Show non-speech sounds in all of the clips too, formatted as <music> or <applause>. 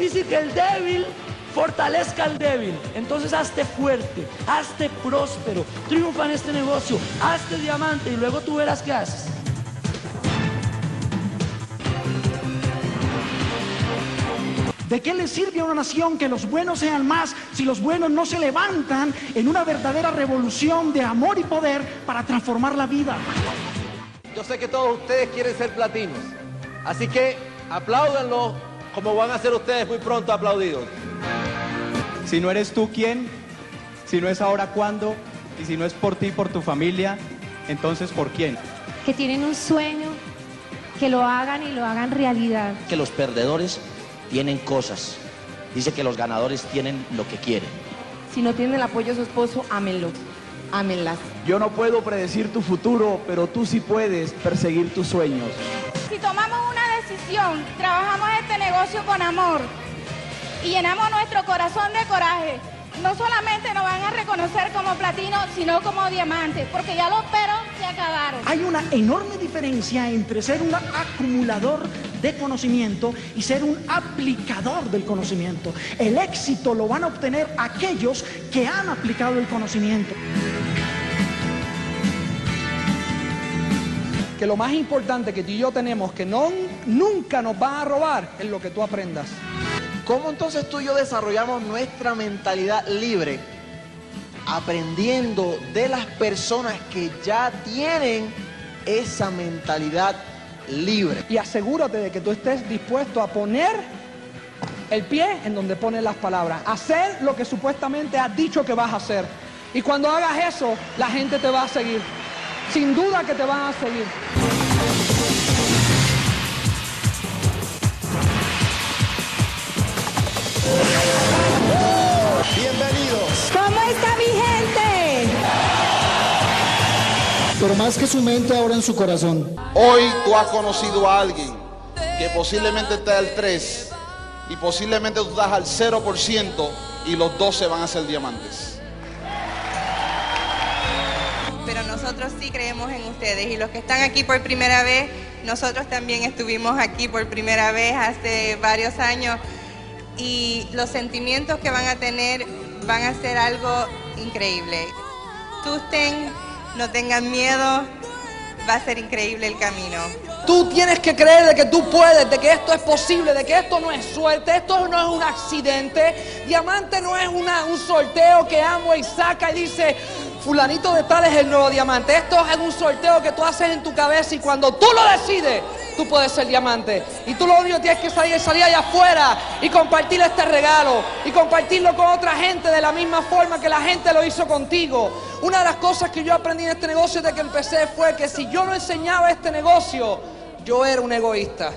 Es difícil que el débil fortalezca al débil. Entonces hazte fuerte, hazte próspero, triunfa en este negocio, hazte diamante y luego tú verás qué haces. ¿De qué le sirve a una nación que los buenos sean más si los buenos no se levantan en una verdadera revolución de amor y poder para transformar la vida? Yo sé que todos ustedes quieren ser platinos, así que apláudanlo como van a ser ustedes muy pronto aplaudidos. Si no eres tú, ¿quién? Si no es ahora, ¿cuándo? Y si no es por ti y por tu familia, entonces ¿por quién? Que tienen un sueño, que lo hagan y lo hagan realidad. Que los perdedores tienen cosas. Dice que los ganadores tienen lo que quieren. Si no tiene el apoyo de su esposo, ámenlo. Ámenlas. Yo no puedo predecir tu futuro, pero tú sí puedes perseguir tus sueños. Si tomamos decisión, trabajamos este negocio con amor y llenamos nuestro corazón de coraje, no solamente nos van a reconocer como platino, sino como diamante, porque ya los peros se acabaron. Hay una enorme diferencia entre ser un acumulador de conocimiento y ser un aplicador del conocimiento. El éxito lo van a obtener aquellos que han aplicado el conocimiento. Que lo más importante que tú y yo tenemos, que no, nunca nos van a robar, es lo que tú aprendas. ¿Cómo entonces tú y yo desarrollamos nuestra mentalidad libre? Aprendiendo de las personas que ya tienen esa mentalidad libre. Y asegúrate de que tú estés dispuesto a poner el pie en donde ponen las palabras. Hacer lo que supuestamente has dicho que vas a hacer. Y cuando hagas eso, la gente te va a seguir. Sin duda que te van a seguir. Bienvenidos. ¿Cómo está mi gente? Pero más que su mente, ahora en su corazón. Hoy tú has conocido a alguien que posiblemente está al 3 y posiblemente tú estás al 0% y los 12 van a ser diamantes. Pero nosotros sí creemos en ustedes y los que están aquí por primera vez, nosotros también estuvimos aquí por primera vez hace varios años y los sentimientos que van a tener van a ser algo increíble. Asusten, no tengan miedo, va a ser increíble el camino. Tú tienes que creer de que tú puedes, de que esto es posible, de que esto no es suerte, esto no es un accidente. Diamante no es una, un sorteo que amo y saca y dice, fulanito de tal es el nuevo diamante. Esto es un sorteo que tú haces en tu cabeza y cuando tú lo decides, tú puedes ser diamante. Y tú lo único que tienes que salir es salir allá afuera y compartir este regalo y compartirlo con otra gente de la misma forma que la gente lo hizo contigo. Una de las cosas que yo aprendí en este negocio desde que empecé fue que si yo no enseñaba este negocio, yo era un egoísta.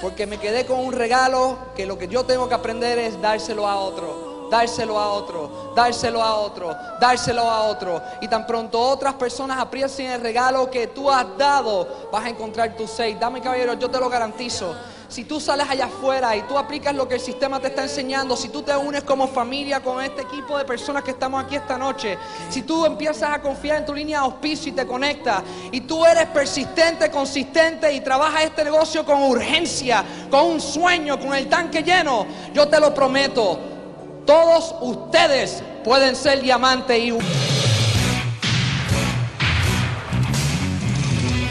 Porque me quedé con un regalo que lo que yo tengo que aprender es dárselo a otro dárselo a otro, dárselo a otro, dárselo a otro. Y tan pronto otras personas aprecien el regalo que tú has dado, vas a encontrar tu seis. Dame caballero, yo te lo garantizo. Si tú sales allá afuera y tú aplicas lo que el sistema te está enseñando, si tú te unes como familia con este equipo de personas que estamos aquí esta noche, si tú empiezas a confiar en tu línea de auspicio y te conectas, y tú eres persistente, consistente y trabajas este negocio con urgencia, con un sueño, con el tanque lleno, yo te lo prometo, todos ustedes pueden ser diamante y...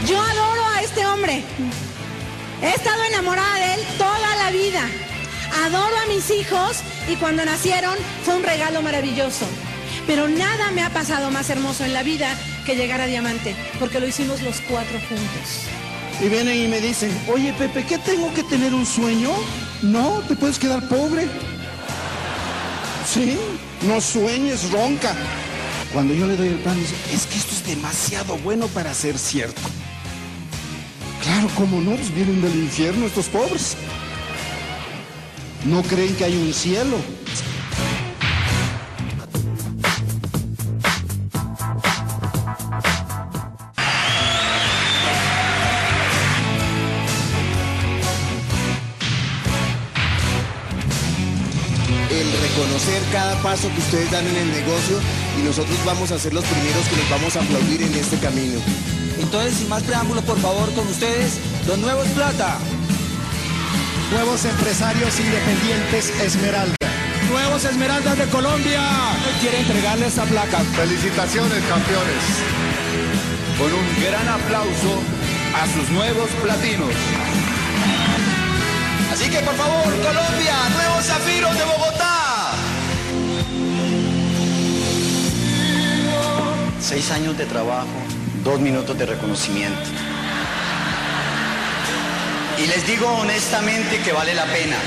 Yo adoro a este hombre. He estado enamorada de él toda la vida. Adoro a mis hijos y cuando nacieron fue un regalo maravilloso. Pero nada me ha pasado más hermoso en la vida que llegar a diamante, porque lo hicimos los cuatro juntos. Y vienen y me dicen, oye Pepe, ¿qué tengo que tener un sueño? No, te puedes quedar pobre. Sí, no sueñes, ronca. Cuando yo le doy el plan, dice, es que esto es demasiado bueno para ser cierto. Claro, ¿cómo no? Pues vienen del infierno estos pobres. No creen que hay un cielo. El reconocer cada paso que ustedes dan en el negocio y nosotros vamos a ser los primeros que les vamos a aplaudir en este camino. Entonces, sin más preámbulos, por favor, con ustedes, los nuevos plata. Nuevos empresarios independientes Esmeralda. Nuevos Esmeraldas de Colombia. Quiere entregarle esta placa. Felicitaciones, campeones. Con un gran aplauso a sus nuevos platinos. Así que por favor, Colombia, nuevos zafiros de Bogotá. Seis años de trabajo, dos minutos de reconocimiento. Y les digo honestamente que vale la pena.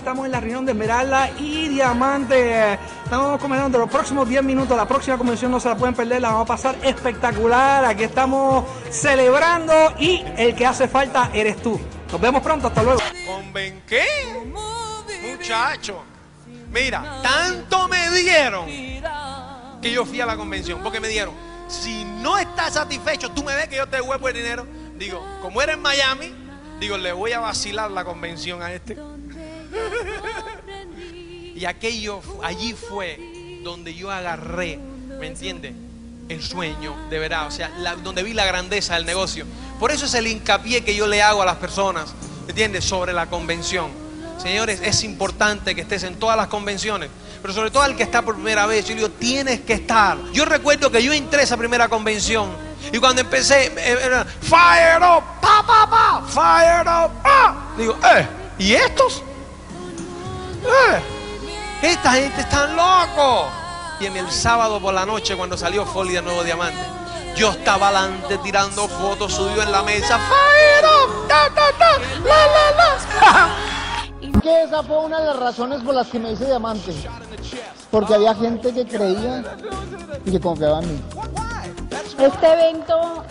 Estamos en la reunión de Esmeralda y Diamante. Estamos comenzando los próximos 10 minutos. La próxima convención no se la pueden perder, la vamos a pasar espectacular. Aquí estamos celebrando y el que hace falta eres tú. Nos vemos pronto, hasta luego. ¿Conven qué? Muchacho. Mira, tanto me dieron que yo fui a la convención. Porque me dieron, si no estás satisfecho, tú me ves que yo te devuelvo el dinero. Digo, como era en Miami, digo, le voy a vacilar la convención a este. Y aquello, allí fue donde yo agarré, ¿me entiendes? El sueño, de verdad, o sea, donde vi la grandeza del negocio. Por eso es el hincapié que yo le hago a las personas, ¿me entiendes? Sobre la convención. Señores, es importante que estés en todas las convenciones, pero sobre todo al que está por primera vez, yo digo, tienes que estar. Yo recuerdo que yo entré a esa primera convención y cuando empecé, eh, era, fire up, pa, pa, pa, fire up, ah. Digo, eh, ¿y estos? Eh, esta gente está loco. Y en el sábado por la noche, cuando salió Folly de Nuevo Diamante, yo estaba adelante tirando fotos subido en la mesa. Fire ta, ta, ta, la, la, la. <laughs> Que esa fue una de las razones por las que me hice diamante. Porque había gente que creía y que confiaba en mí. Este evento,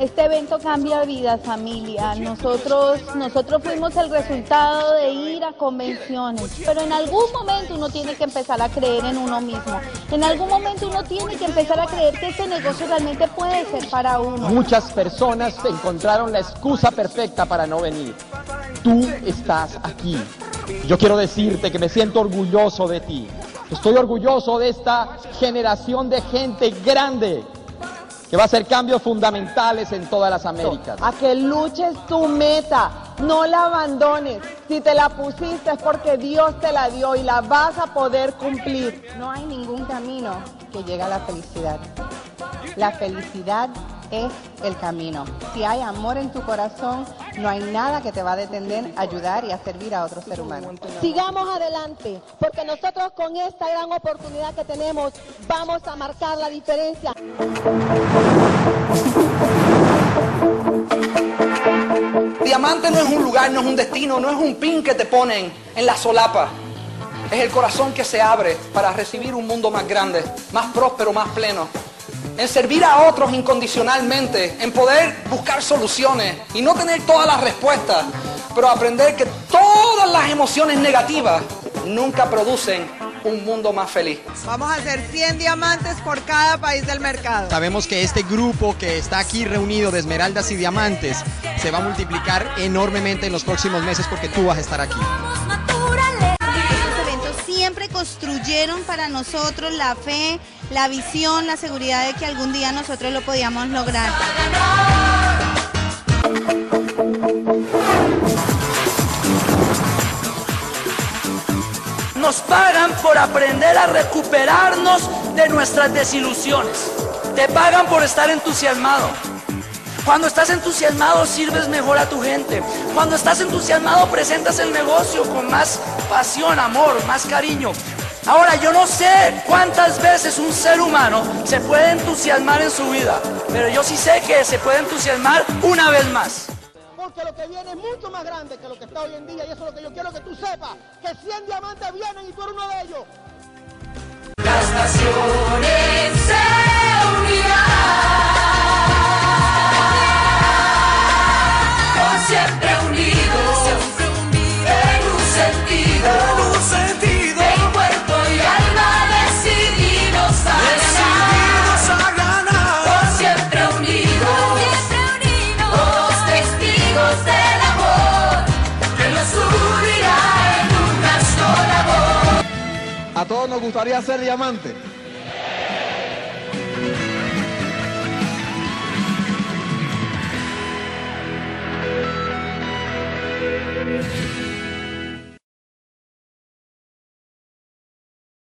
este evento cambia vidas, familia. Nosotros, nosotros fuimos el resultado de ir a convenciones, pero en algún momento uno tiene que empezar a creer en uno mismo. En algún momento uno tiene que empezar a creer que este negocio realmente puede ser para uno. Muchas personas encontraron la excusa perfecta para no venir. Tú estás aquí. Yo quiero decirte que me siento orgulloso de ti. Estoy orgulloso de esta generación de gente grande que va a hacer cambios fundamentales en todas las Américas. A que luches tu meta, no la abandones. Si te la pusiste es porque Dios te la dio y la vas a poder cumplir. No hay ningún camino que llegue a la felicidad. La felicidad es el camino. Si hay amor en tu corazón, no hay nada que te va a detener a ayudar y a servir a otro ser humano. Sigamos adelante, porque nosotros con esta gran oportunidad que tenemos vamos a marcar la diferencia. Diamante no es un lugar, no es un destino, no es un pin que te ponen en la solapa. Es el corazón que se abre para recibir un mundo más grande, más próspero, más pleno. En servir a otros incondicionalmente, en poder buscar soluciones y no tener todas las respuestas, pero aprender que todas las emociones negativas nunca producen un mundo más feliz. Vamos a hacer 100 diamantes por cada país del mercado. Sabemos que este grupo que está aquí reunido de esmeraldas y diamantes se va a multiplicar enormemente en los próximos meses porque tú vas a estar aquí. Estos eventos siempre construyeron para nosotros la fe, la visión, la seguridad de que algún día nosotros lo podíamos lograr. Nos pagan por aprender a recuperarnos de nuestras desilusiones. Te pagan por estar entusiasmado. Cuando estás entusiasmado sirves mejor a tu gente. Cuando estás entusiasmado presentas el negocio con más pasión, amor, más cariño. Ahora yo no sé cuántas veces un ser humano se puede entusiasmar en su vida, pero yo sí sé que se puede entusiasmar una vez más. Porque lo que viene es mucho más grande que lo que está hoy en día y eso es lo que yo quiero que tú sepas, que 100 diamantes vienen y tú eres uno de ellos. A todos nos gustaría ser diamantes.